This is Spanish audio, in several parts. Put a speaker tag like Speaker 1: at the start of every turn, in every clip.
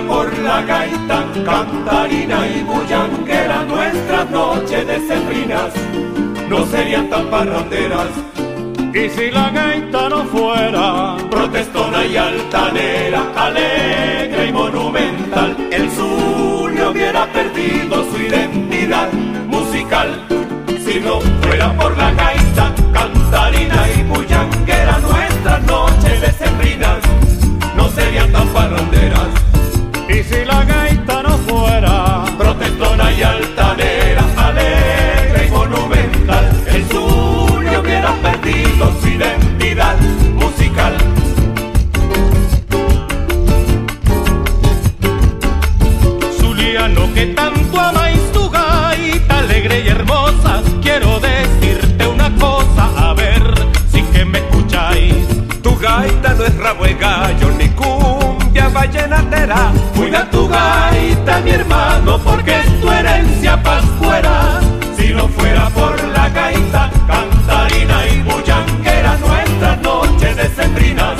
Speaker 1: por la gaita, cantarina y bullanguera, nuestras noches decembrinas no serían tan parranderas.
Speaker 2: Y si la gaita no fuera
Speaker 1: protestona y altanera, alegre y monumental, el sur no hubiera perdido su identidad musical. Si no fuera por la gaita, cantarina y bullanguera, nuestras noches decembrinas no serían tan parranderas.
Speaker 2: Y si la gaita no fuera
Speaker 1: protestona y altanera, alegre y monumental, el sur no hubiera perdido su identidad musical.
Speaker 2: Zuliano que tanto amáis tu gaita alegre y hermosa, quiero decirte una cosa, a ver si que me escucháis.
Speaker 1: Tu gaita no es rabo de gallo ni cumbia vallenatera. Cuida tu gaita, mi hermano, porque es tu herencia pascuera. Si no fuera por la gaita, cantarina y bullanguera, nuestras noches decembrinas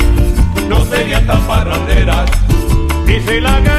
Speaker 1: no serían tan parranderas.
Speaker 2: Si la gaita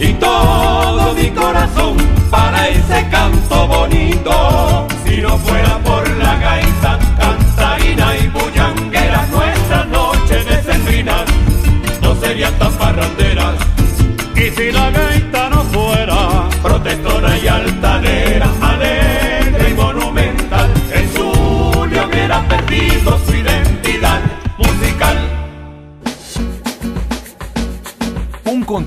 Speaker 1: Y todo mi corazón para ese canto bonito.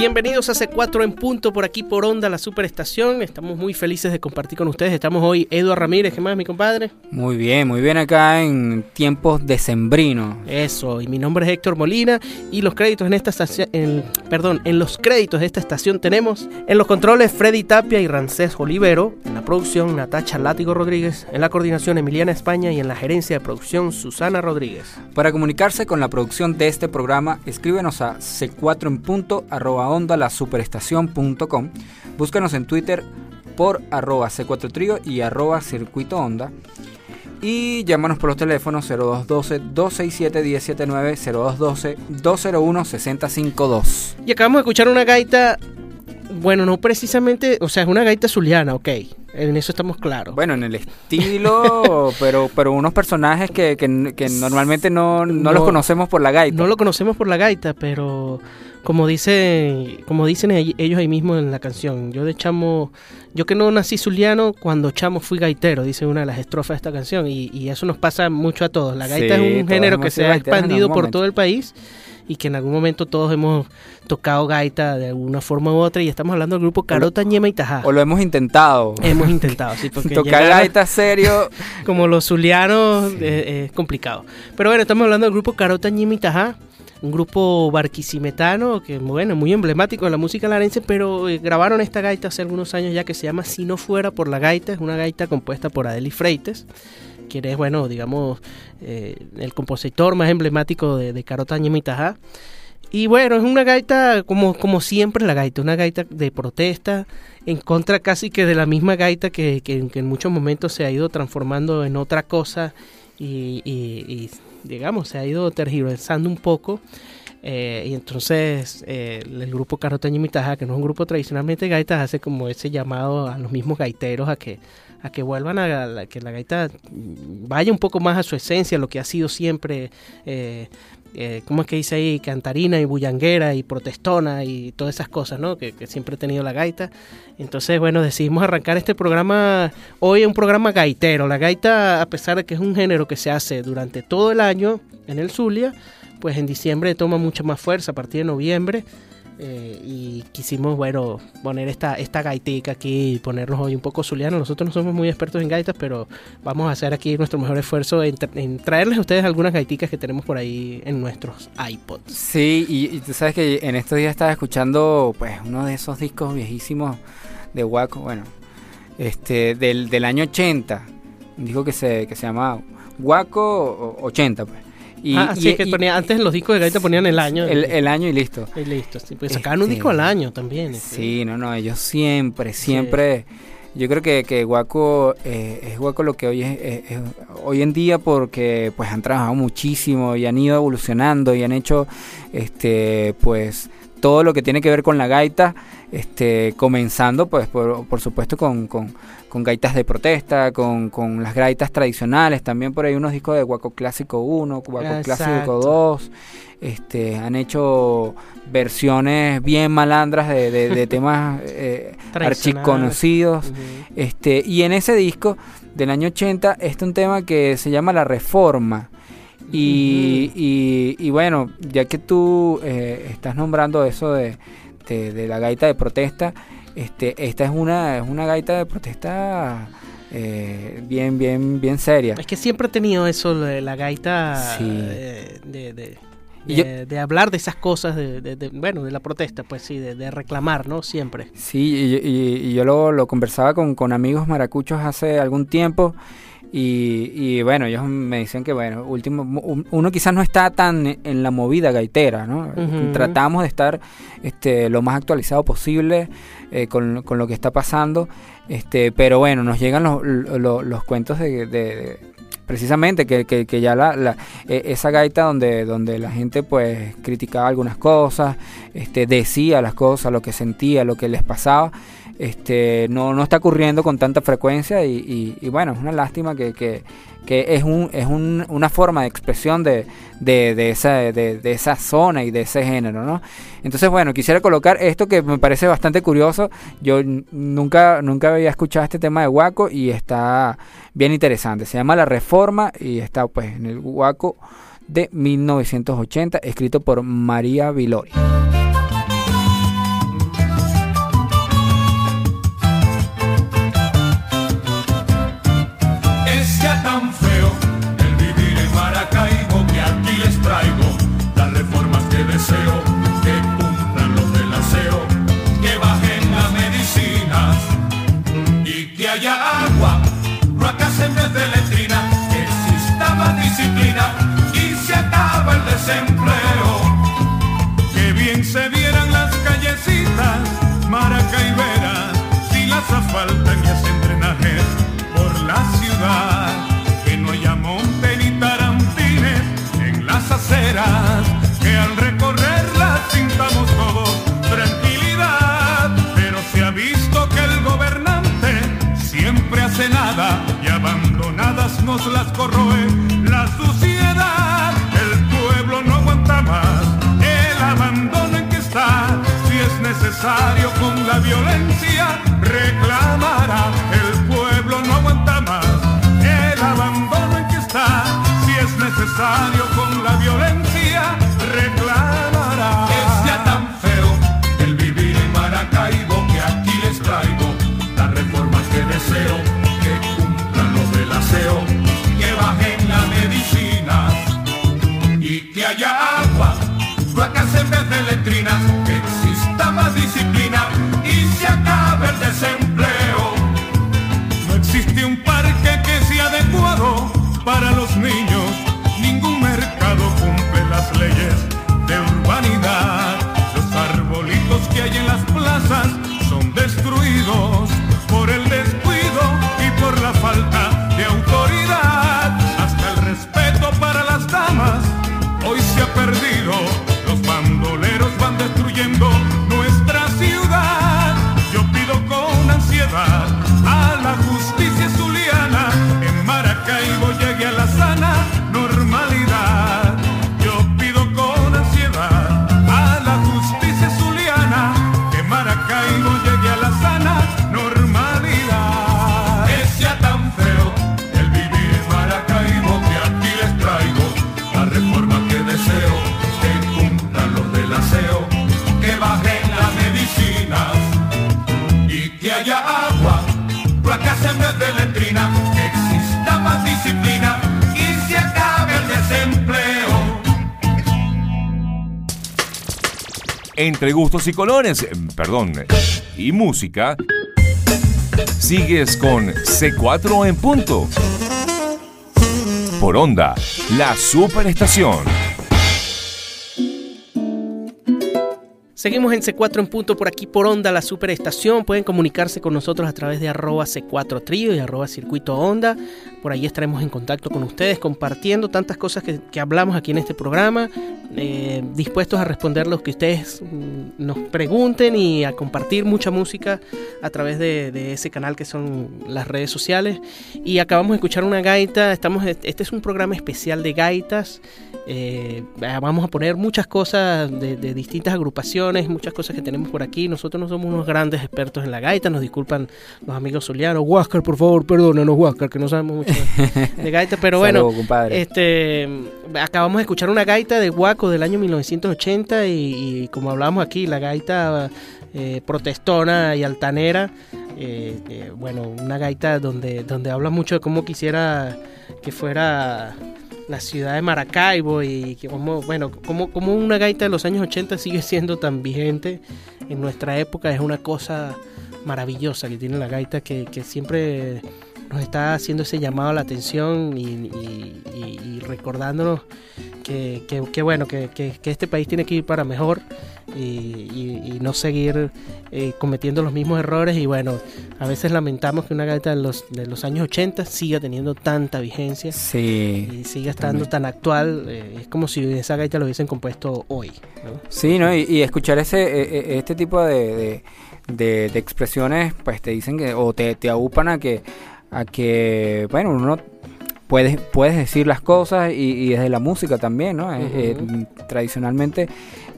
Speaker 3: Bienvenidos a C4 en punto por aquí por Onda, la superestación. Estamos muy felices de compartir con ustedes. Estamos hoy Eduardo Ramírez, ¿qué más, mi compadre?
Speaker 4: Muy bien, muy bien acá en tiempos decembrinos.
Speaker 3: Eso, y mi nombre es Héctor Molina y los créditos en esta estación, en- perdón, en los créditos de esta estación tenemos en los controles Freddy Tapia y Rancés Olivero, en la producción Natacha Látigo Rodríguez, en la coordinación Emiliana España y en la gerencia de producción Susana Rodríguez.
Speaker 4: Para comunicarse con la producción de este programa, escríbenos a c4 en punto arroba onda la superestación.com. Búscanos en Twitter por arroba c4 trío y arroba circuito onda. Y llámanos por los teléfonos 0212-267-1079, 0212-201-6052.
Speaker 3: Y acabamos de escuchar una gaita, bueno, no precisamente, o sea, es una gaita zuliana, ok, en eso estamos claros.
Speaker 4: Bueno, en el estilo, pero, pero unos personajes que, que- que normalmente no, no los
Speaker 3: No.
Speaker 4: conocemos por la gaita.
Speaker 3: No lo conocemos por la gaita, pero como dice, como dicen ell- ellos ahí mismo en la canción, yo de chamo, yo que no nací zuliano, cuando chamo fui gaitero, dice una de las estrofas de esta canción, y, y eso nos pasa mucho a todos. La gaita
Speaker 4: Sí,
Speaker 3: es un género que se ha expandido por
Speaker 4: momento.
Speaker 3: todo el país y que en algún momento todos hemos tocado gaita de alguna forma u otra, y estamos hablando del grupo Carota, Ñema y Tajá.
Speaker 4: O lo hemos intentado.
Speaker 3: Hemos intentado, sí, porque
Speaker 4: Tocar gaita serio.
Speaker 3: como los zulianos eh, es complicado. Pero bueno, estamos hablando del grupo Carota Ñima y Tajá, un grupo barquisimetano que bueno, muy emblemático de la música larense, pero eh, grabaron esta gaita hace algunos años ya que se llama Si no fuera por la gaita, es una gaita compuesta por Adeli Freites, quien es, bueno, digamos, eh, el compositor más emblemático de, de Carota Ñima y bueno, es una gaita como, como siempre la gaita, una gaita de protesta, en contra casi que de la misma gaita que, que- en muchos momentos se ha ido transformando en otra cosa y- y, digamos, se ha ido tergiversando un poco. Eh, y entonces eh, el grupo Carotaño y Mitaja, que no es un grupo tradicionalmente de gaitas, hace como ese llamado a los mismos gaiteros a que, a que vuelvan a que la gaita vaya un poco más a su esencia, lo que ha sido siempre eh, eh, ¿cómo es que dice ahí? Cantarina y bullanguera y protestona y todas esas cosas, ¿no? Que, siempre ha tenido la gaita. Entonces, bueno, decidimos arrancar este programa, hoy es un programa gaitero. La gaita, a pesar de que es un género que se hace durante todo el año en el Zulia, pues en diciembre toma mucha más fuerza a partir de noviembre. Eh, y quisimos, bueno, poner esta, esta gaitica aquí y ponernos hoy un poco zulianos. Nosotros no somos muy expertos en gaitas, pero vamos a hacer aquí nuestro mejor esfuerzo en, tra- en traerles a ustedes algunas gaiticas que tenemos por ahí en nuestros iPods.
Speaker 4: Sí, y, y tú sabes que en estos días estaba escuchando pues uno de esos discos viejísimos de Waco, bueno, este del, del año 80, un disco que se, que se llama Waco 80, pues. Y,
Speaker 3: ah,
Speaker 4: y-
Speaker 3: sí, que
Speaker 4: y-
Speaker 3: ponía, antes en los discos de gaita ponían el año.
Speaker 4: el, el año y listo.
Speaker 3: y listo. sí, pues sacaban un
Speaker 4: Este,
Speaker 3: disco al año también. este.
Speaker 4: Sí, no, no, ellos siempre, siempre. Yo creo que, que Guaco eh, es Guaco lo que hoy es, es- es- hoy en día porque pues han trabajado muchísimo y han ido evolucionando y han hecho este pues todo lo que tiene que ver con la gaita, este comenzando pues por, por supuesto con, con, con gaitas de protesta, con, con las gaitas tradicionales, también por ahí unos discos de Guaco Clásico 1, Guaco Clásico
Speaker 3: Exacto.
Speaker 4: 2, este, han hecho versiones bien malandras de, de- de temas eh, archiconocidos. Este, y en ese disco del año 80 está un tema que se llama La Reforma. Y, y- y bueno, ya que tú eh, estás nombrando eso de, de- de la gaita de protesta, este, esta es una, es una gaita de protesta eh, bien, bien, bien seria.
Speaker 3: Es que siempre he tenido eso de la gaita
Speaker 4: Sí.
Speaker 3: eh, de, de, de-
Speaker 4: yo-
Speaker 3: de hablar de esas cosas, de, de- de- bueno, de la protesta, pues sí, de, de reclamar, ¿no? Siempre.
Speaker 4: Sí, y, y- y yo lo, lo conversaba con, con amigos maracuchos hace algún tiempo y, y bueno, ellos me decían que bueno, último, un- uno quizás no está tan en la movida gaitera, ¿no? Tratamos de estar este, lo más actualizado posible eh, con, con lo que está pasando, este, pero bueno, nos llegan los, los, los cuentos de, de- de- precisamente que, que, que ya la, la- e- esa gaita donde, donde la gente pues criticaba algunas cosas, este, decía las cosas, lo que sentía, lo que les pasaba, este, no, no está ocurriendo con tanta frecuencia y, y- bueno, es una lástima que, es, un, es un- una forma de expresión de, de, esa, de, esa zona y de ese género. Entonces, bueno, quisiera colocar esto que me parece bastante curioso. Yo nunca, nunca había escuchado este tema de Waco y está bien interesante. Se llama La Reforma y está pues en el Waco de 1980, escrito por María Vilori.
Speaker 1: Las corroe la suciedad. El pueblo no aguanta más el abandono en que está
Speaker 5: necesario con la violencia reclamará. El pueblo no aguanta más el abandono en que está. Si es necesario
Speaker 6: Entre gustos y colores, eh, perdón, y música, sigues con C4 en punto. Por onda, la superestación.
Speaker 3: Seguimos en C4 en punto por aquí por Onda, la superestación. Pueden comunicarse con nosotros a través de arroba C4 Trío y arroba Circuito. Por ahí estaremos en contacto con ustedes compartiendo tantas cosas que, que hablamos aquí en este programa. eh, dispuestos a responder lo que ustedes mm, nos pregunten y a compartir mucha música a través de, ese canal que son las redes sociales. Y acabamos de escuchar una gaita. Estamos, este es un programa especial de gaitas. Eh, vamos a poner muchas cosas de distintas agrupaciones, muchas cosas que tenemos por aquí. Nosotros no somos unos grandes expertos en la gaita, nos disculpan los amigos zulianos. Huáscar, por favor, perdónanos, Huáscar, que no sabemos mucho de, gaita. Pero bueno,
Speaker 4: compadre.
Speaker 3: este, acabamos de escuchar una gaita de Guaco del año 1980 y, y como hablábamos aquí, la gaita eh, protestona y altanera. eh, eh, bueno, una gaita donde, donde habla mucho de cómo quisiera que fuera la ciudad de Maracaibo y como, bueno, como, como una gaita de los años 80 sigue siendo tan vigente en nuestra época, es una cosa maravillosa que tiene la gaita que, que siempre nos está haciendo ese llamado a la atención y, y- y- y recordándonos que, que- que bueno, que, que- este país tiene que ir para mejor y, no seguir eh, cometiendo los mismos errores y bueno, a veces lamentamos que una gaita de los, de los años 80 siga teniendo tanta vigencia
Speaker 4: Sí.
Speaker 3: y siga estando tan actual, eh, es como si esa gaita lo hubiesen compuesto hoy. ¿no?
Speaker 4: Sí, ¿no? Y, y escuchar ese, e- e- este tipo de, de, de- de expresiones, pues te dicen que, o te, te agupan a que, a que, bueno, uno puedes, puedes decir las cosas y, y desde la música también, ¿no? Eh, eh, tradicionalmente,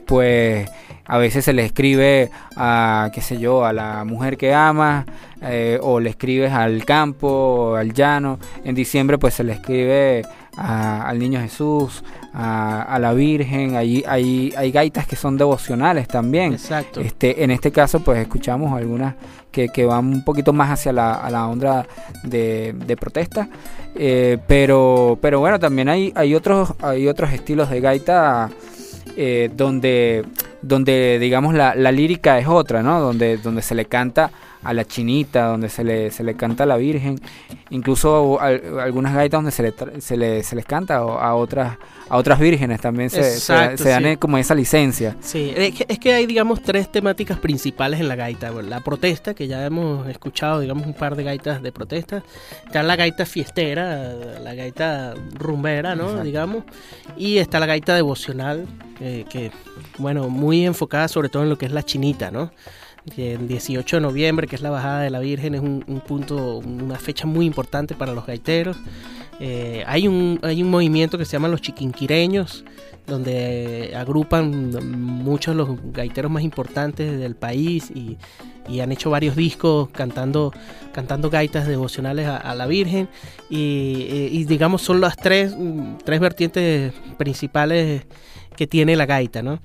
Speaker 4: pues a veces se le escribe a, qué sé yo, a la mujer que ama, eh, o le escribes al campo, al llano. En diciembre, pues se le escribe a- al niño Jesús, a, a la Virgen. Hay, hay, hay gaitas que son devocionales también.
Speaker 3: Exacto.
Speaker 4: Este, en este caso, pues escuchamos algunas que, que van un poquito más hacia la, a la onda de, de protesta. Eh, pero, pero bueno, también hay, hay, otros, hay otros estilos de gaita eh, donde, donde digamos la, la lírica es otra, ¿no? Donde, donde se le canta a la chinita, donde se le, se le canta a la Virgen, incluso al- algunas gaitas donde se, le, se, le- se les canta a a otras, a otras vírgenes también se, se-
Speaker 3: Exacto,
Speaker 4: se dan
Speaker 3: sí.
Speaker 4: eh, como esa licencia.
Speaker 3: Sí, es que, es que hay, digamos, tres temáticas principales en la gaita. La protesta, que ya hemos escuchado, digamos, un par de gaitas de protesta. Está la gaita fiestera, la gaita rumbera, ¿no?
Speaker 4: Exacto.
Speaker 3: Digamos. Y está la gaita devocional, que, que, bueno, muy enfocada sobre todo en lo que es la chinita, ¿no? El 18 de noviembre, que es la bajada de la Virgen, es un, un punto, una fecha muy importante para los gaiteros. Eh, hay, un, hay un movimiento que se llama los chiquinquireños, donde agrupan muchos de los gaiteros más importantes del país y, y han hecho varios discos cantando, cantando gaitas devocionales a, a la Virgen y, eh, y, digamos son las tres, tres vertientes principales que tiene la gaita, ¿no?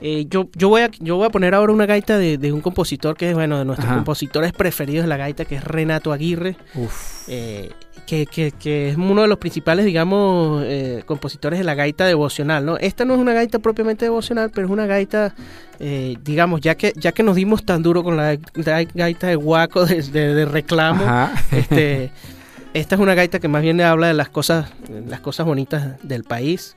Speaker 3: Eh, yo, yo, voy a, yo voy a poner ahora una gaita de, de un compositor que es, bueno, de nuestros
Speaker 7: Ajá.
Speaker 3: compositores preferidos de la gaita, que es Renato Aguirre,
Speaker 7: Uf.
Speaker 3: eh, que, que- que es uno de los principales, digamos, eh, compositores de la gaita devocional, ¿no? Esta no es una gaita propiamente devocional, pero es una gaita, digamos, ya que, ya que nos dimos tan duro con la, la gaita de guaco, de, de- de reclamo,
Speaker 7: Ajá.
Speaker 3: este, esta es una gaita que más bien habla de las cosas, las cosas bonitas del país.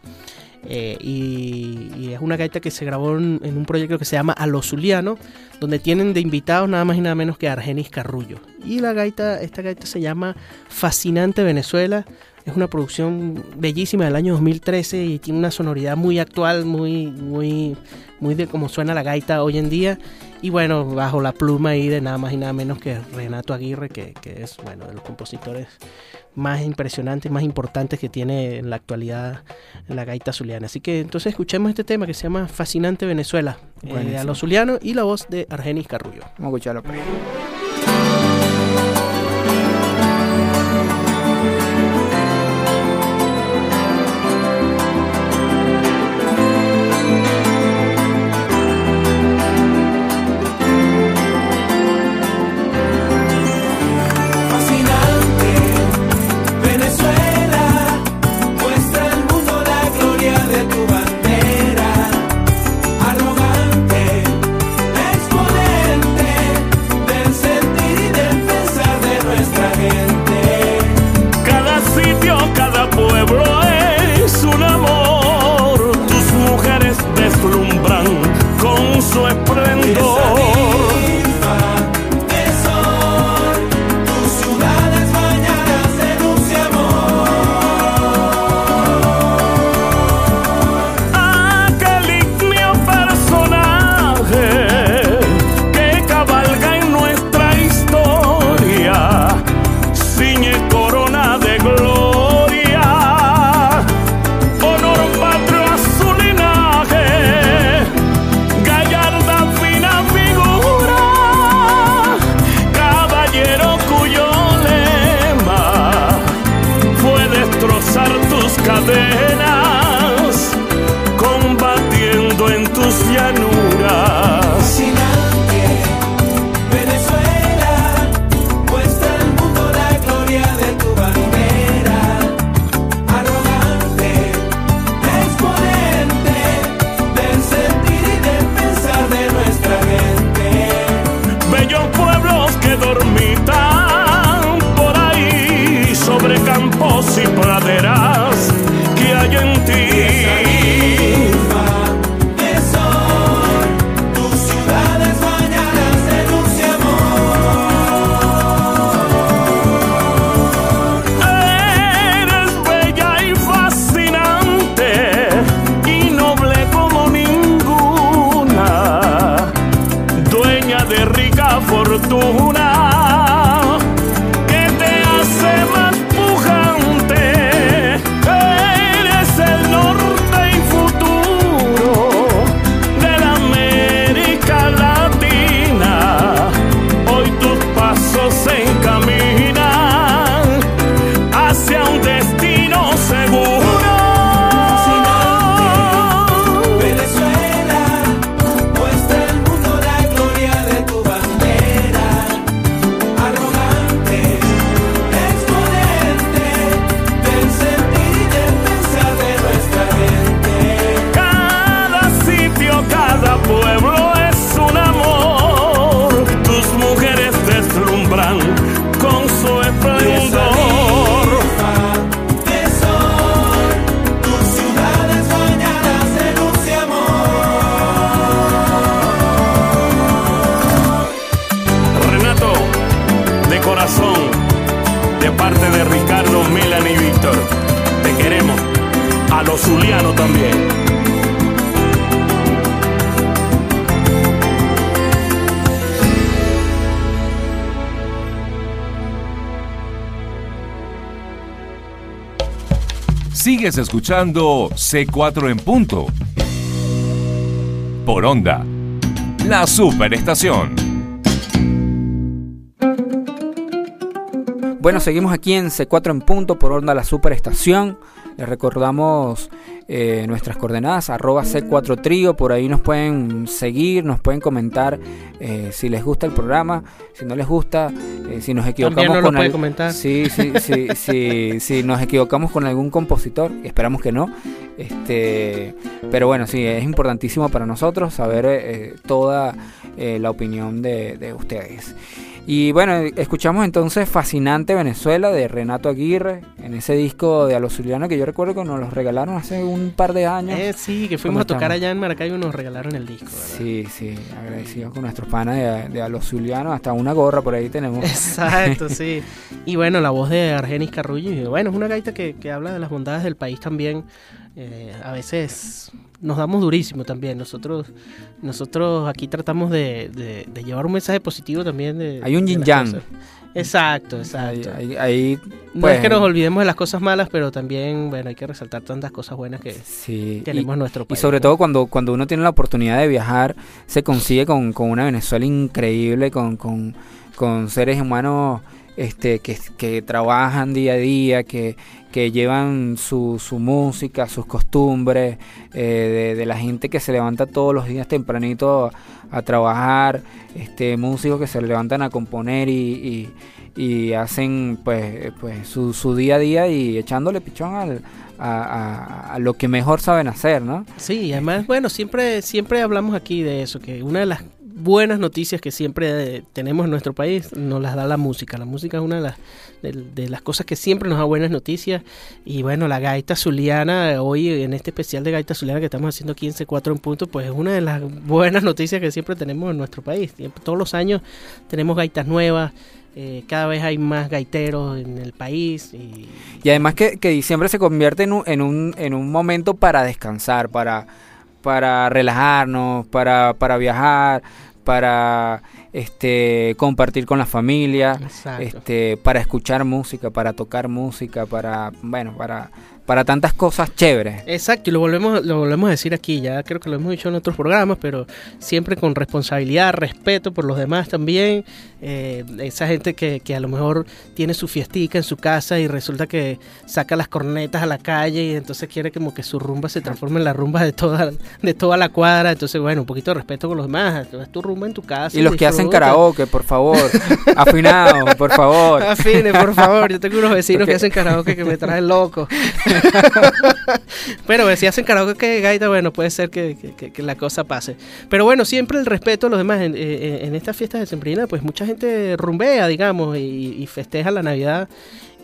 Speaker 3: Eh, y, es una gaita que se grabó en, un proyecto que se llama A lo Zuliano, donde tienen de invitados nada más y nada menos que Argenis Carrullo. Y la gaita, esta gaita se llama Fascinante Venezuela. Es una producción bellísima del año 2013 y tiene una sonoridad muy actual, muy, muy, muy de cómo suena la gaita hoy en día. Y bueno, bajo la pluma ahí de nada más y nada menos que Renato Aguirre, que, que es bueno de los compositores más impresionantes, más importantes que tiene en la actualidad la gaita zuliana. Así que entonces escuchemos este tema que se llama Fascinante Venezuela, eh, a los zulianos y la voz de Argenis Carrullo.
Speaker 7: Vamos a escucharlo. pues.
Speaker 6: Escuchando C4 en punto. Por onda. La superestación.
Speaker 4: Bueno, seguimos aquí en C4 en punto por onda la superestación. Les recordamos eh, nuestras coordenadas, arroba C4 Trío, por ahí nos pueden seguir, nos pueden comentar eh, si les gusta el programa, si no les gusta, eh, si nos equivocamos con al-. Sí, sí, sí, sí, si nos equivocamos con algún compositor, esperamos que no. Este, pero bueno, sí, es importantísimo para nosotros saber eh, toda eh, la opinión de, de ustedes. Y bueno, escuchamos entonces Fascinante Venezuela de Renato Aguirre en ese disco de Alozuliano que yo recuerdo que nos los regalaron hace un par de años.
Speaker 3: Eh, sí, que fuimos a
Speaker 4: ¿Cómo
Speaker 3: tocar
Speaker 4: estamos?
Speaker 3: allá en Maracaibo y nos regalaron el disco. ¿verdad?
Speaker 4: Sí, sí, agradecidos con nuestros panas de, de Alozuliano, hasta una gorra por ahí tenemos.
Speaker 3: Exacto, sí. Y bueno, la voz de Argenis Carrullo. Y bueno, es una gaita que, que habla de las bondades del país también. Eh, a veces nos damos durísimo también. Nosotros nosotros aquí tratamos de, de- de llevar un mensaje positivo también. De,
Speaker 4: Hay un yin yang.
Speaker 3: Exacto,
Speaker 4: Ahí,
Speaker 3: exacto.
Speaker 4: ahí- ahí,
Speaker 3: no
Speaker 4: pues,
Speaker 3: es que nos olvidemos de las cosas malas, pero también, bueno, hay que resaltar tantas cosas buenas que
Speaker 4: sí, y-
Speaker 3: tenemos en nuestro
Speaker 4: Y
Speaker 3: país.
Speaker 4: sobre todo cuando, cuando uno tiene la oportunidad de viajar, se consigue con, con una Venezuela increíble, con, con, con seres humanos este, que, que trabajan día a día, que, que llevan su, su música, sus costumbres, eh, de, de la gente que se levanta todos los días tempranito a, trabajar, este, músicos que se levantan a componer y, y, y hacen pues, pues su, su día a día y echándole pichón al, a, a- lo que mejor saben hacer, ¿no?
Speaker 3: Sí, además, bueno, siempre, siempre hablamos aquí de eso, que una de las buenas noticias que siempre eh, tenemos en nuestro país nos las da la música. La música es una de las, cosas que siempre nos da buenas noticias. Y bueno, la gaita zuliana, hoy en este especial de gaita zuliana que estamos haciendo aquí en C4 en punto, pues es una de las buenas noticias que siempre tenemos en nuestro país. Todos los años tenemos gaitas nuevas. eh, cada vez hay más gaiteros en el país y
Speaker 4: Y además que, que diciembre se convierte en un, en un, en un momento para descansar, para, para relajarnos, para, para viajar, para este compartir con la familia,
Speaker 3: Exacto.
Speaker 4: este, para escuchar música, para tocar música, para bueno, para, para tantas cosas chéveres.
Speaker 3: Exacto, y lo volvemos, lo volvemos a decir aquí, ya creo que lo hemos dicho en otros programas, pero siempre con responsabilidad, respeto por los demás también. Eh, esa gente que, que a lo mejor tiene su fiestica en su casa y resulta que saca las cornetas a la calle y entonces quiere como que su rumba se transforme en la rumba de toda, de toda la cuadra. Entonces, bueno, un poquito de respeto con los demás. Es tu rumba en tu casa.
Speaker 4: Y los que hacen karaoke, por favor, afinados, por favor.
Speaker 3: Afine, por favor. Yo tengo unos vecinos
Speaker 4: Porque-
Speaker 3: que hacen karaoke que me traen loco. Pero si hacen karaoke gaita, bueno, puede ser que, que- que- la cosa pase. Pero bueno, siempre el respeto a los demás. En, eh, en estas fiestas de Sembrina, pues mucha gente rumbea, digamos, y, y festeja la Navidad.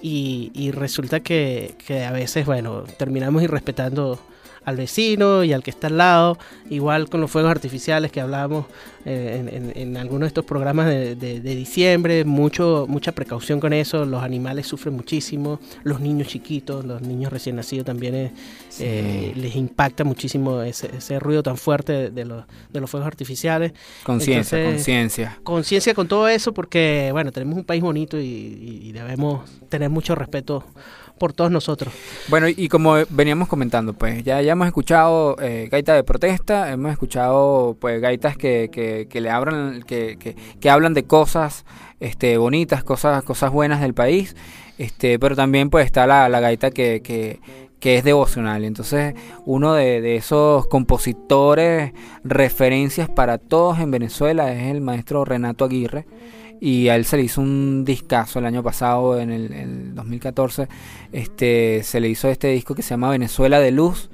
Speaker 3: Y, y resulta que, que a veces, bueno, terminamos irrespetando al vecino y al que está al lado, igual con los fuegos artificiales que hablábamos eh, en, en- en algunos de estos programas de, de- de diciembre, mucho, mucha precaución con eso, los animales sufren muchísimo, los niños chiquitos, los niños recién nacidos también eh, eh, les impacta muchísimo ese, ese ruido tan fuerte de, los, de los fuegos artificiales.
Speaker 4: Conciencia, conciencia.
Speaker 3: Conciencia con todo eso porque, bueno, tenemos un país bonito y- y debemos tener mucho respeto por todos nosotros.
Speaker 4: Bueno, y como veníamos comentando, pues ya, ya hemos escuchado eh, gaitas de protesta, hemos escuchado pues gaitas que, que, que le abran, que, que, que hablan de cosas este, bonitas, cosas, cosas buenas del país, este, pero también pues está la, la gaita que, que, que es devocional. Entonces, uno de, de esos compositores, referencias para todos en Venezuela es el maestro Renato Aguirre. Y a él se le hizo un discazo el año pasado, en el, el 2014, este, se le hizo este disco que se llama Venezuela de Luz.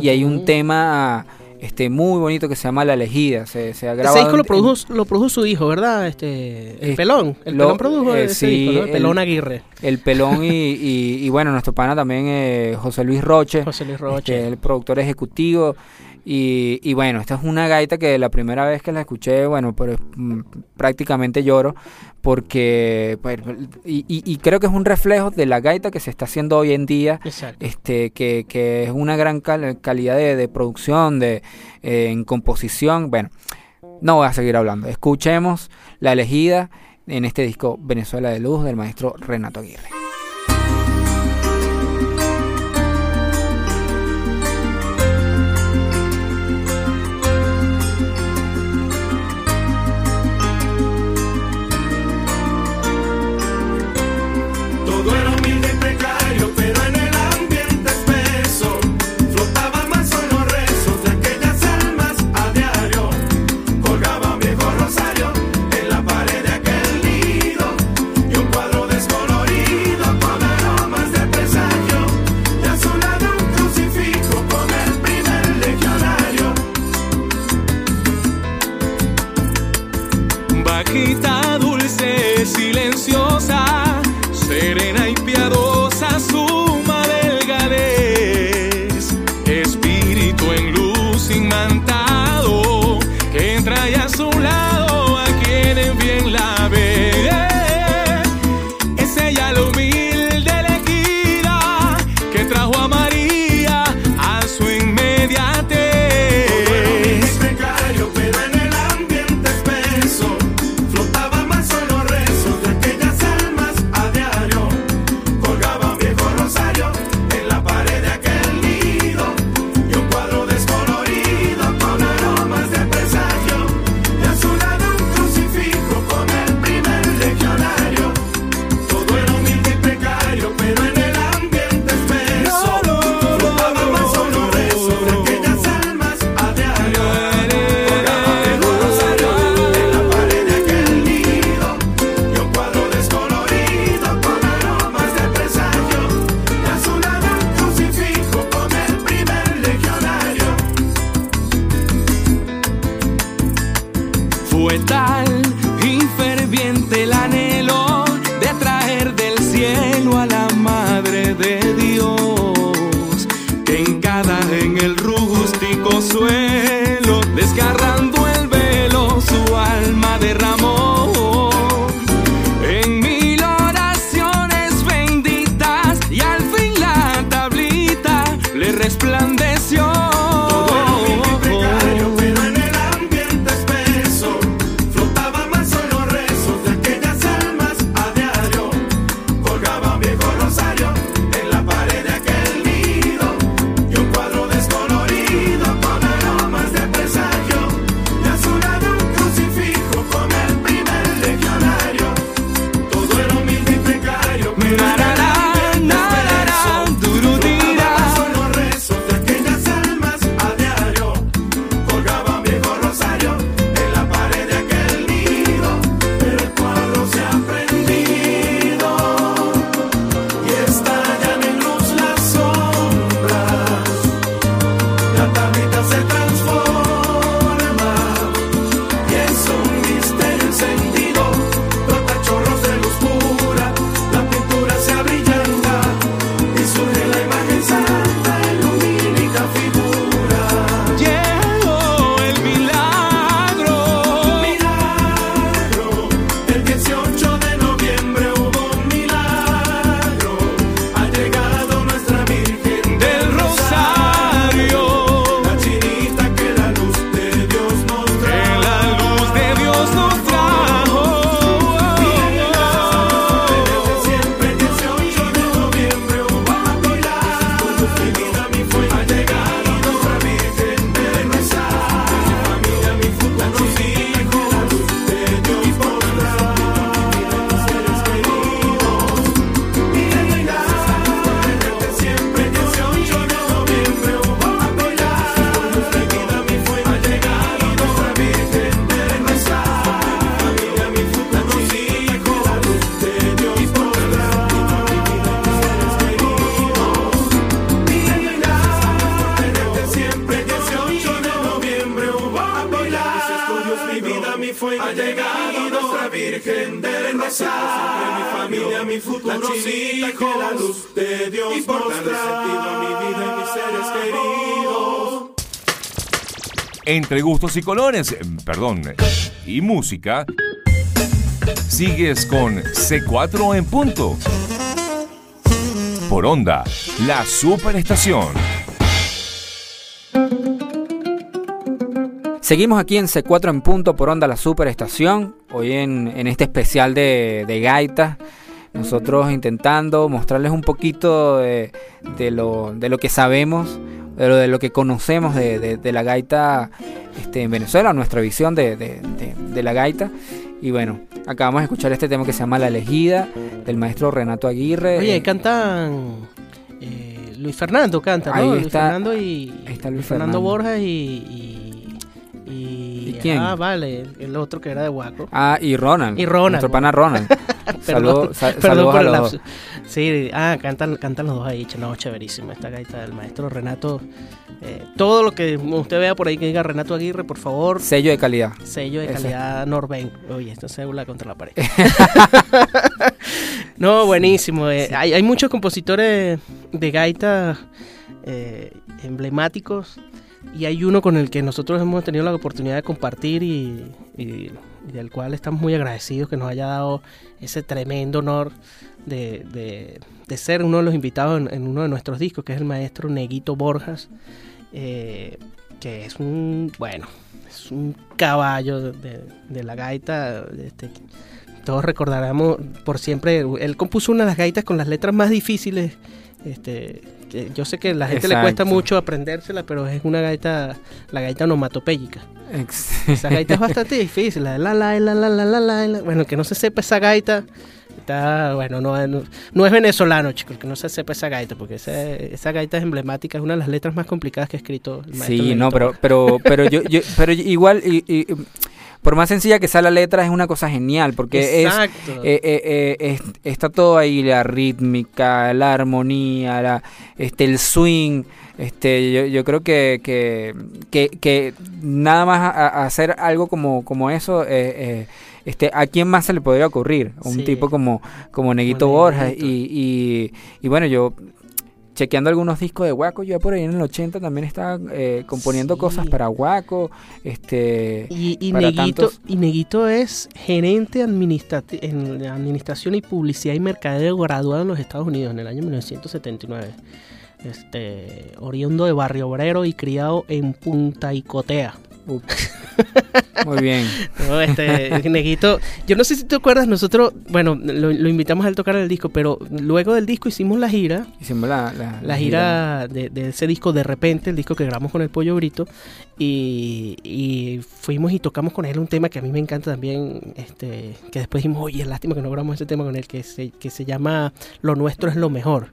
Speaker 4: Y hay un tema este, muy bonito que se llama La Elegida. Se, se ha grabado
Speaker 3: Ese disco lo
Speaker 4: en-
Speaker 3: produjo, lo produjo su hijo, ¿verdad? Este, el Pelón. El
Speaker 4: lo-
Speaker 3: Pelón produjo
Speaker 4: eh,
Speaker 3: ese
Speaker 4: sí,
Speaker 3: disco, ¿no? El
Speaker 4: el-
Speaker 3: Pelón Aguirre.
Speaker 4: El Pelón y, y, y, bueno, nuestro pana también, eh, José Luis Roche.
Speaker 3: José Luis
Speaker 4: este,
Speaker 3: Roche.
Speaker 4: el productor ejecutivo. Y, y bueno, esta es una gaita que la primera vez que la escuché, bueno, pues mm, prácticamente lloro porque pues, y, y- y creo que es un reflejo de la gaita que se está haciendo hoy en día
Speaker 3: Exacto.
Speaker 4: este que, que es una gran cal- calidad de, de producción de eh, en composición. Bueno no voy a seguir hablando. Escuchemos la elegida en este disco Venezuela de Luz del maestro Renato Aguirre
Speaker 8: a
Speaker 9: mi vida y mis seres queridos.
Speaker 6: Entre gustos y colores, perdón, y música, sigues con C4 en punto. Por onda, la superestación.
Speaker 4: Seguimos aquí en C4 en punto por onda la superestación, hoy en, en este especial de, de gaitas nosotros intentando mostrarles un poquito de, de, lo, de lo que sabemos, de lo, de lo que conocemos de, de, de la gaita este, en Venezuela, nuestra visión de, de la gaita. Y bueno, acabamos de escuchar este tema que se llama La elegida, del maestro Renato Aguirre.
Speaker 3: Oye,
Speaker 4: eh,
Speaker 3: cantan. Eh, Luis Fernando canta, ¿no?
Speaker 4: Ahí está, Luis
Speaker 3: Fernando y.
Speaker 4: Ahí está Luis
Speaker 3: Fernando,
Speaker 4: Fernando
Speaker 3: Borges y Ah, vale, el otro que era de Waco.
Speaker 4: Ah, y Ronald.
Speaker 3: Y Ronald.
Speaker 4: Nuestro pana Ronald. Salud, sal,
Speaker 3: perdón,
Speaker 4: saludos
Speaker 3: por
Speaker 4: a los.
Speaker 3: Sí, ah, cantan, cantan los dos ahí, no, chéverísimo esta gaita del maestro Renato. Eh, todo lo que usted vea por ahí que diga Renato Aguirre, por favor.
Speaker 4: Sello de calidad.
Speaker 3: Sello de calidad Norben. Oye, esta célula contra la pared. no, buenísimo. Eh, hay, muchos compositores de gaita eh, emblemáticos y hay uno con el que nosotros hemos tenido la oportunidad de compartir y, del cual estamos muy agradecidos que nos haya dado ese tremendo honor de, de- ser uno de los invitados en, uno de nuestros discos, que es el maestro Neguito Borjas, eh, que es un, bueno, es un caballo de, de- de la gaita. este, todos recordaremos por siempre, él compuso una de las gaitas con las letras más difíciles. Este, que yo sé que a la gente le cuesta mucho aprendérsela, pero es una gaita, la gaita onomatopéyica.
Speaker 4: Ex-
Speaker 3: Esa gaita es bastante difícil, la de la la la la la la la. Bueno, el que no se sepa esa gaita, está, bueno, no, no, no es venezolano, chicos, el que no se sepa esa gaita, porque esa, esa gaita es emblemática, es una de las letras más complicadas que ha escrito el maestro
Speaker 4: Sí, no, pero, pero, pero yo, yo- pero igual, y- y- por más sencilla que sea la letra, es una cosa genial, porque es, eh, eh, eh, es- está todo ahí, la rítmica, la armonía, la, este, el swing. Este, yo, yo creo que, que, que, que nada más a- a hacer algo como, como eso, eh, este, ¿a quién más se le podría ocurrir? Un
Speaker 3: Sí.
Speaker 4: tipo como, como Neguito
Speaker 3: Como.
Speaker 4: Y, y, y bueno, yo chequeando algunos discos de Waco, yo por ahí en el 80 también estaba eh, componiendo
Speaker 3: Sí.
Speaker 4: cosas para Waco. Este,
Speaker 3: Y, y
Speaker 4: para
Speaker 3: Neguito,
Speaker 4: tantos-
Speaker 3: y Neguito es gerente en administración y publicidad y mercadeo graduado en los Estados Unidos en el año 1979. Este, oriundo de Barrio Obrero y criado en Punta Icotea.
Speaker 4: muy bien.
Speaker 3: ¿no? Este, Neguito, yo no sé si te acuerdas, nosotros, bueno, lo, lo invitamos a él tocar el disco, pero luego del disco hicimos la gira,
Speaker 4: Hicimos la, la,
Speaker 3: la gira de, de ese disco de repente, el disco que grabamos con el Pollo Brito, y, y fuimos y tocamos con él un tema que a mí me encanta también, este, que después dijimos, oye, lástima que no grabamos ese tema con él, que se, que se llama Lo Nuestro es lo Mejor.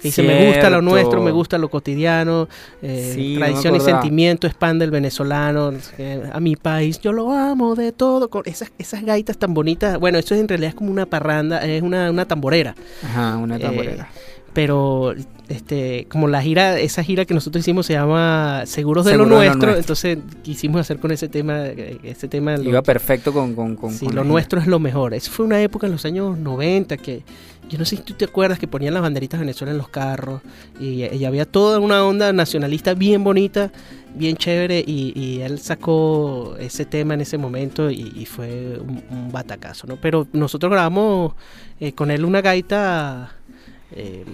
Speaker 3: Que dice, me gusta lo nuestro, me gusta lo cotidiano, eh,
Speaker 4: Sí, no me
Speaker 3: tradición y sentimiento, expande el venezolano, a mi país, yo lo amo de todo, con esas, esas gaitas tan bonitas, bueno, eso en realidad es como una parranda, es una, una tamborera,
Speaker 4: Ajá, una
Speaker 3: Eh,
Speaker 4: tamborera.
Speaker 3: Pero este como la gira esa gira que nosotros hicimos se llama seguros de lo
Speaker 4: de lo
Speaker 3: nuestro, entonces quisimos hacer con ese tema ese tema lo-
Speaker 4: Iba perfecto con, con, con,
Speaker 3: sí,
Speaker 4: con
Speaker 3: lo nuestro es lo mejor. Eso fue una época en los años 90 que yo no sé si tú te acuerdas que ponían las banderitas de Venezuela en los carros y, y había toda una onda nacionalista bien bonita bien chévere y, y él sacó ese tema en ese momento y, y fue un, un batacazo no pero nosotros grabamos eh, con él una gaita eh,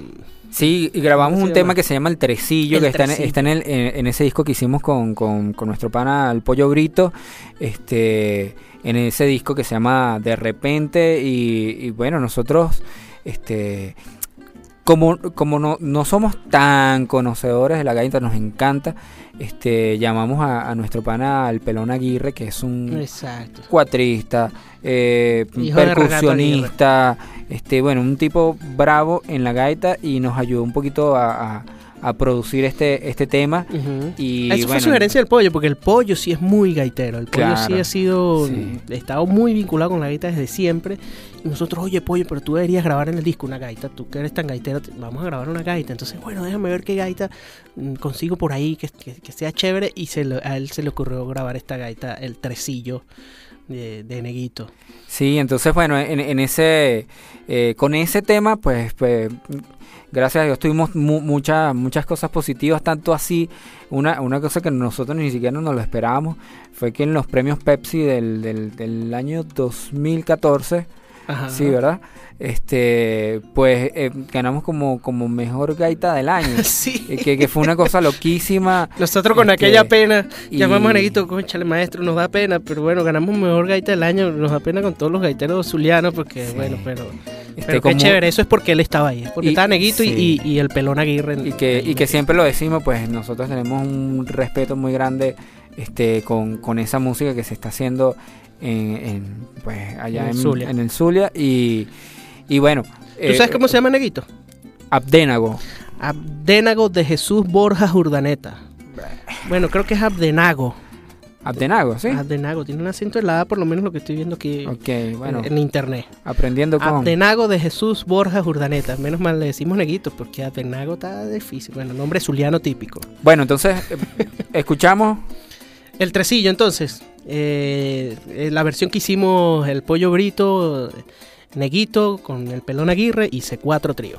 Speaker 4: Sí, grabamos
Speaker 3: ¿Cómo
Speaker 4: un tema que se llama El Tresillo,
Speaker 3: El
Speaker 4: que está, en, está en, el, en, en ese disco que hicimos con, con, con nuestro pana El Pollo Brito, este, en ese disco que se llama De Repente, y, y bueno, nosotros, este, como, como no, no somos tan conocedores de la gaita, nos encanta, este, llamamos a, a nuestro pana El Pelón Aguirre, que es un
Speaker 3: exacto.
Speaker 4: cuatrista, eh, percusionista, este, bueno, un tipo bravo en la gaita y nos ayudó un poquito a, a- a producir este, este tema.
Speaker 3: Ujú.
Speaker 4: Y
Speaker 3: Eso fue
Speaker 4: bueno,
Speaker 3: sugerencia del pollo, porque el pollo sí es muy gaitero. El pollo sí ha sido.
Speaker 4: sí.
Speaker 3: estado muy vinculado con la gaita desde siempre. Y nosotros, oye, pollo, pero tú deberías grabar en el disco una gaita. Tú que eres tan gaitero, te- vamos a grabar una gaita. Entonces, bueno, déjame ver qué gaita mm, consigo por ahí que, que- que sea chévere. Y se lo- a él se le ocurrió grabar esta gaita, el tresillo de, de Neguito.
Speaker 4: Sí, entonces bueno, en, en ese, eh, con ese tema, pues, pues, gracias a Dios tuvimos mu- muchas muchas cosas positivas, tanto así, una, una cosa que nosotros ni siquiera nos lo esperábamos, fue que en los premios Pepsi del, del, del año 2014,
Speaker 3: Ajá.
Speaker 4: sí, ¿verdad? Este, pues eh, ganamos como, como mejor gaita del año.
Speaker 3: sí.
Speaker 4: Eh, que, que fue una cosa loquísima.
Speaker 3: Nosotros con
Speaker 4: Este,
Speaker 3: aquella pena,
Speaker 4: y-
Speaker 3: llamamos a Neguito, conchale maestro, nos da pena, pero bueno, ganamos mejor gaita del año, nos da pena con todos los gaiteros zulianos, porque
Speaker 4: Sí.
Speaker 3: bueno, pero,
Speaker 4: Este,
Speaker 3: pero qué
Speaker 4: como-
Speaker 3: chévere, eso es porque él estaba ahí, porque
Speaker 4: Y-
Speaker 3: estaba Neguito y-
Speaker 4: sí.
Speaker 3: y, y el pelón Aguirre.
Speaker 4: y que, y que siempre lo decimos, pues nosotros tenemos un respeto muy grande este, con, con esa música que se está haciendo en, en, pues, allá
Speaker 3: En el Zulia.
Speaker 4: en el Zulia. Y, y bueno,
Speaker 3: ¿Tú sabes cómo se llama Neguito?
Speaker 4: Abdénago.
Speaker 3: Abdenago de Jesús Borja Urdaneta. Bueno, creo que es Abdenago.
Speaker 4: Abdenago, ¿sí?
Speaker 3: Abdenago, tiene un acento en la A, por lo menos lo que estoy viendo aquí
Speaker 4: bueno,
Speaker 3: en, en internet.
Speaker 4: aprendiendo con...
Speaker 3: Abdenago de Jesús Borja Urdaneta. Menos mal le decimos neguito porque Abdenago está difícil. Bueno, nombre zuliano típico.
Speaker 4: Bueno, entonces, eh, escuchamos...
Speaker 3: El tresillo, entonces. eh, eh, la versión que hicimos, el pollo brito, neguito, con el pelón aguirre y C4 trío.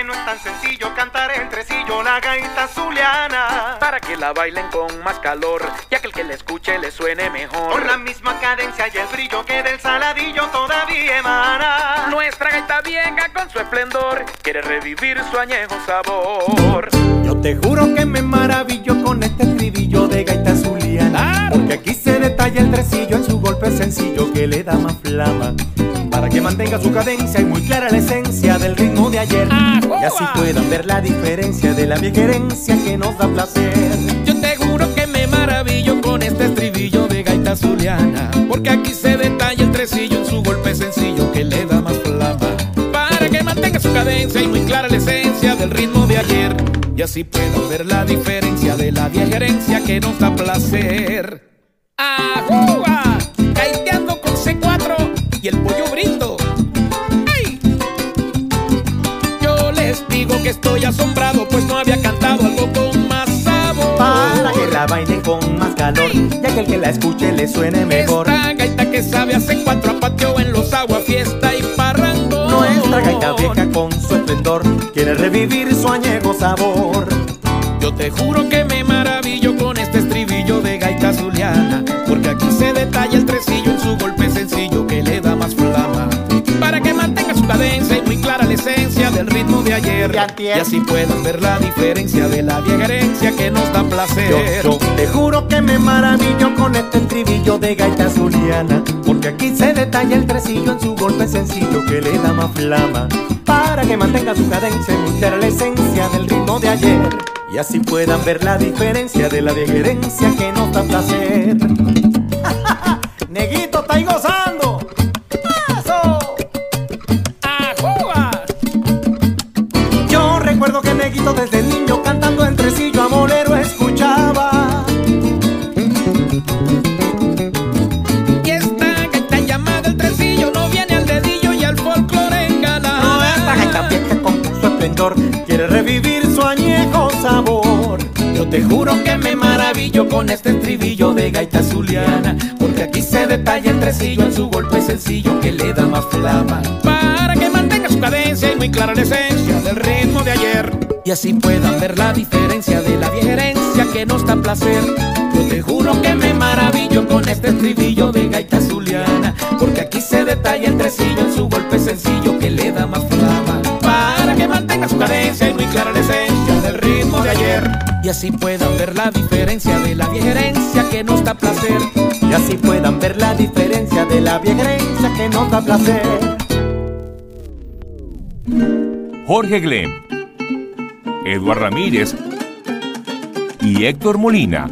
Speaker 10: Que no es tan sencillo cantar el tresillo, la gaita zuliana.
Speaker 11: para que la bailen con más calor, ya que el que la escuche le suene mejor.
Speaker 10: Con la misma cadencia y el brillo que del saladillo todavía emana.
Speaker 11: Nuestra gaita vieja con su esplendor quiere revivir su añejo sabor.
Speaker 10: Yo te juro que me maravillo con este estribillo de gaita Porque aquí se detalla el tresillo en su golpe sencillo que le da más flama. Para que mantenga su cadencia y muy clara la esencia del ritmo de ayer. Y así puedan ver la diferencia de la vieja herencia que nos da placer.
Speaker 11: Yo te juro que me maravillo con este estribillo de gaita zuliana, porque aquí se detalla el tresillo en su golpe sencillo que le da más flama. Para que mantenga su cadencia y muy clara la esencia del ritmo de ayer. Y así puedo ver la diferencia de la vieja herencia que nos da placer. ¡Ajúa! Gaiteando con C4 y el pollo brito. ¡Ay! Yo les digo que estoy asombrado, pues no había cantado algo con más sabor.
Speaker 10: Para que la bailen con más calor. Ya que el que la escuche le suene mejor.
Speaker 11: Esta gaita que sabe hace
Speaker 10: Gaita vieja con su esplendor quiere revivir su añejo sabor.
Speaker 11: Yo te juro que me maravillo con este estribillo de gaita zuliana, porque aquí se detalla el tresillo en su golpe esencia del ritmo de ayer. Y así puedan ver la diferencia de la vieja herencia que nos da placer.
Speaker 10: yo te juro que me maravillo con este estribillo de gaita zuliana Porque aquí se detalla el tresillo en su golpe sencillo que le da más flama Para que mantenga su cadencia y la esencia del ritmo de ayer Y así puedan ver la diferencia de la vieja herencia que nos da placer
Speaker 11: te juro que me maravillo con este estribillo de gaita zuliana, porque aquí se detalla el tresillo en su golpe sencillo que le da más flama. Para que mantenga su cadencia y muy clara la esencia del ritmo de ayer. Y así puedan ver la diferencia de la vieja herencia que nos da placer. Yo te juro que me maravillo con este estribillo de gaita zuliana, porque aquí se detalla el tresillo en su golpe sencillo que le da más flama. Para que mantenga su cadencia y muy clara la esencia Y así puedan ver la diferencia de la vieja que nos da placer.
Speaker 10: Y así puedan ver la diferencia de la vieja que nos da placer.
Speaker 6: Jorge Glem, Eduard Ramírez y Héctor Molina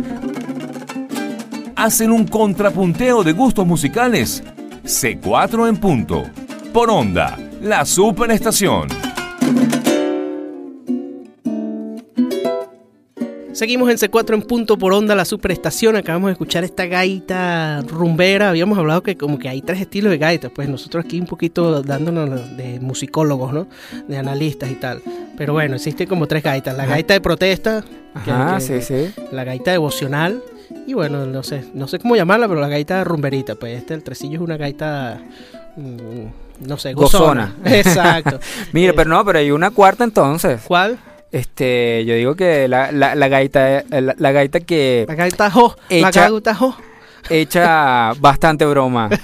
Speaker 6: hacen un contrapunteo de gustos musicales. C4 en punto. Por onda, la superestación.
Speaker 3: Seguimos en C4 en punto por onda, la superestación. Acabamos de escuchar esta gaita rumbera. Habíamos hablado que como que hay tres estilos de gaita. Pues nosotros aquí un poquito dándonos de musicólogos, ¿no? De analistas y tal. Pero bueno, existen como tres gaitas. La gaita de protesta. que-
Speaker 4: Ajá,
Speaker 3: que-
Speaker 4: sí, sí.
Speaker 3: La gaita devocional. Y bueno, no sé, no sé cómo llamarla, pero la gaita rumberita. Pues este, el tresillo es una gaita... mm, no sé, gozona.
Speaker 4: Gozona.
Speaker 3: Exacto.
Speaker 4: Mira,
Speaker 3: Eh,
Speaker 4: pero no, pero hay una cuarta entonces.
Speaker 3: ¿Cuál?
Speaker 4: Este, yo digo que la, la, la gaita, eh, la, la gaita que
Speaker 3: La gaita jo. La
Speaker 4: Hecha-
Speaker 3: gaita jo.
Speaker 4: echa bastante broma.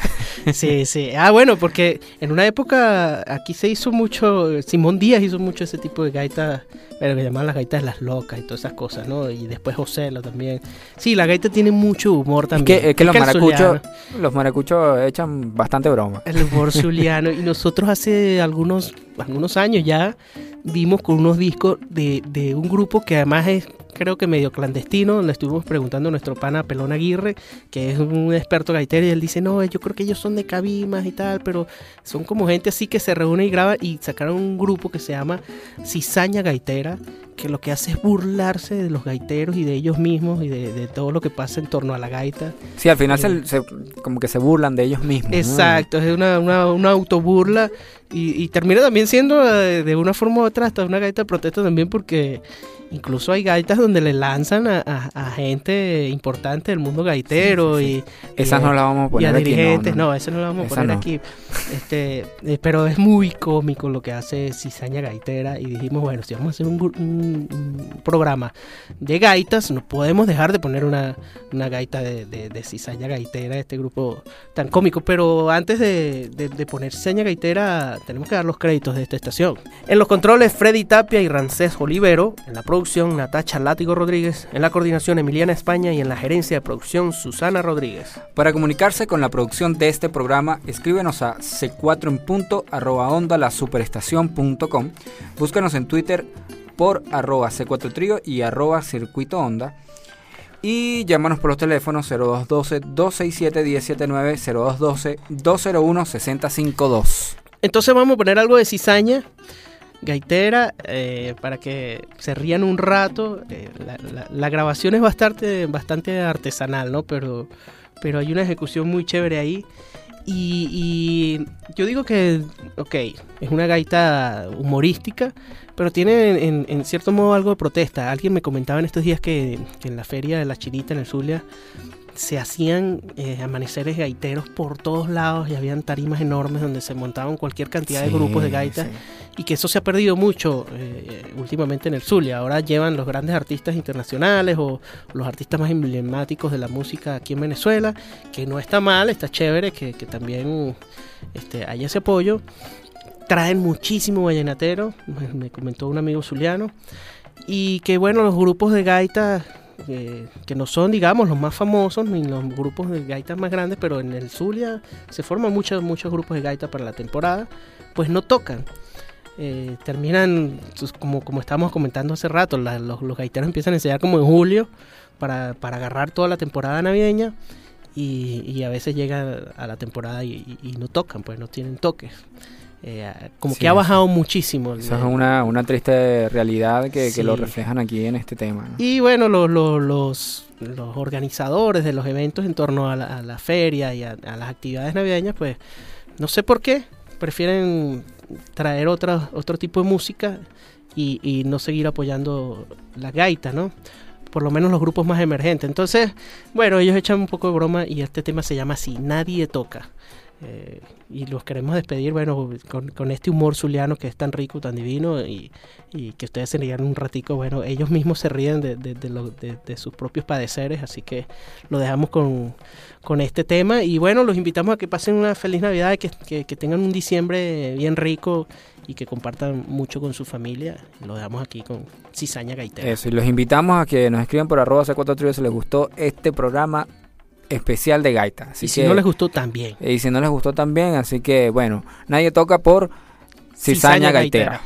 Speaker 3: Sí, sí. Ah, bueno, porque en una época aquí se hizo mucho, Simón Díaz hizo mucho ese tipo de gaitas, pero que llamaban las gaitas de las locas y todas esas cosas, ¿no? Y después Joselo también. Sí, la gaita tiene mucho humor
Speaker 4: Es
Speaker 3: también.
Speaker 4: que, es que los maracuchos, los maracuchos echan bastante broma.
Speaker 3: El humor zuliano. Y nosotros hace algunos, algunos años ya vimos con unos discos de, de un grupo que además es creo que medio clandestino, le estuvimos preguntando a nuestro pana Pelón Aguirre, que es un experto gaitero, y él dice, no, yo creo que ellos son de Cabimas y tal, pero son como gente así que se reúne y graba y sacaron un grupo que se llama Cizaña Gaitera, que lo que hace es burlarse de los gaiteros y de ellos mismos y de, de todo lo que pasa en torno a la gaita.
Speaker 4: Sí, al final
Speaker 3: Eh,
Speaker 4: se, se- como que se burlan de ellos mismos. ¿no?
Speaker 3: Exacto, es una, una, una autoburla y, y termina también siendo eh, de una forma u otra hasta una gaita de protesta también porque incluso hay gaitas donde le lanzan a, a- a gente importante del mundo gaitero
Speaker 4: Sí, sí,
Speaker 3: y
Speaker 4: Esas no las vamos a
Speaker 3: y a
Speaker 4: poner aquí. no,
Speaker 3: dirigentes,
Speaker 4: no,
Speaker 3: no, eso no lo vamos a poner
Speaker 4: no.
Speaker 3: aquí. Este, eh, pero es muy cómico lo que hace Cizaña Gaitera y dijimos, bueno, si vamos a hacer un, gru- un- un programa de gaitas, no podemos dejar de poner una, una gaita de, de, de Cizaña Gaitera, este grupo tan cómico. Pero antes de, de- de poner Cizaña Gaitera, tenemos que dar los créditos de esta estación. En los controles, Freddy Tapia y Rancés Olivero. En la producción, Natacha Látigo Rodríguez. En la coordinación, Emiliana España. Y en la gerencia de producción, Susana Rodríguez.
Speaker 4: Para comunicarse con la producción de este programa, escríbenos a c4 en punto arroba onda la superestación.com. Búscanos en Twitter por arroba c4 trío y arroba circuito onda. Y llámanos por los teléfonos 0212-267-1079, 0212-201-6052.
Speaker 3: Entonces vamos a poner algo de cizaña, gaitera, eh, para que se rían un rato. Eh, la, la- la grabación es bastante, bastante artesanal, ¿no? Pero, pero hay una ejecución muy chévere ahí. Y, y yo digo que, ok, es una gaita humorística, pero tiene en, en cierto modo algo de protesta. Alguien me comentaba en estos días que, que en la feria de la Chinita en el Zulia se hacían eh, amaneceres gaiteros por todos lados y habían tarimas enormes donde se montaban cualquier cantidad de grupos de gaitas
Speaker 4: sí.
Speaker 3: Y que eso se ha perdido mucho eh, últimamente en el Zulia. Ahora llevan los grandes artistas internacionales o los artistas más emblemáticos de la música aquí en Venezuela, que no está mal, está chévere que, que también este, haya ese apoyo. Traen muchísimo vallenatero, me, me comentó un amigo zuliano, y que bueno, los grupos de gaitas eh, que no son, digamos, los más famosos ni los grupos de gaitas más grandes, pero en el Zulia se forman muchos, muchos grupos de gaitas para la temporada, pues no tocan. Eh, terminan, como, como estábamos comentando hace rato, la- los, los gaiteros empiezan a ensayar como en julio para, para agarrar toda la temporada navideña y, y a veces llega a la temporada y, no tocan, pues no tienen toques. Eh, como
Speaker 4: Sí,
Speaker 3: que ha bajado muchísimo.
Speaker 4: Eso es una, una triste realidad que,
Speaker 3: Sí.
Speaker 4: que lo reflejan aquí en este tema. ¿no?
Speaker 3: Y bueno, los, los, los, los organizadores de los eventos en torno a la, a la feria y a, a las actividades navideñas, pues no sé por qué, prefieren traer otra, otro tipo de música y, y no seguir apoyando la gaita, ¿no? Por lo menos los grupos más emergentes. Entonces, bueno, ellos echan un poco de broma y este tema se llama así, Nadie Toca. Eh, y los queremos despedir, bueno, con, con este humor zuliano que es tan rico, tan divino y, que ustedes se rían un ratico, bueno, ellos mismos se ríen de, de- de lo- de- sus propios padeceres, así que lo dejamos con, con este tema y bueno, los invitamos a que pasen una feliz Navidad, que, que- que tengan un diciembre bien rico y que compartan mucho con su familia. Lo dejamos aquí con Cizaña Gaitera.
Speaker 4: Eso, y los invitamos a que nos escriban por arroba C4 Trío si les gustó este programa especial de Gaita. Así
Speaker 3: y si
Speaker 4: que,
Speaker 3: no les gustó también.
Speaker 4: y si no les gustó también, así que bueno, nadie toca por Cizaña Gaitera.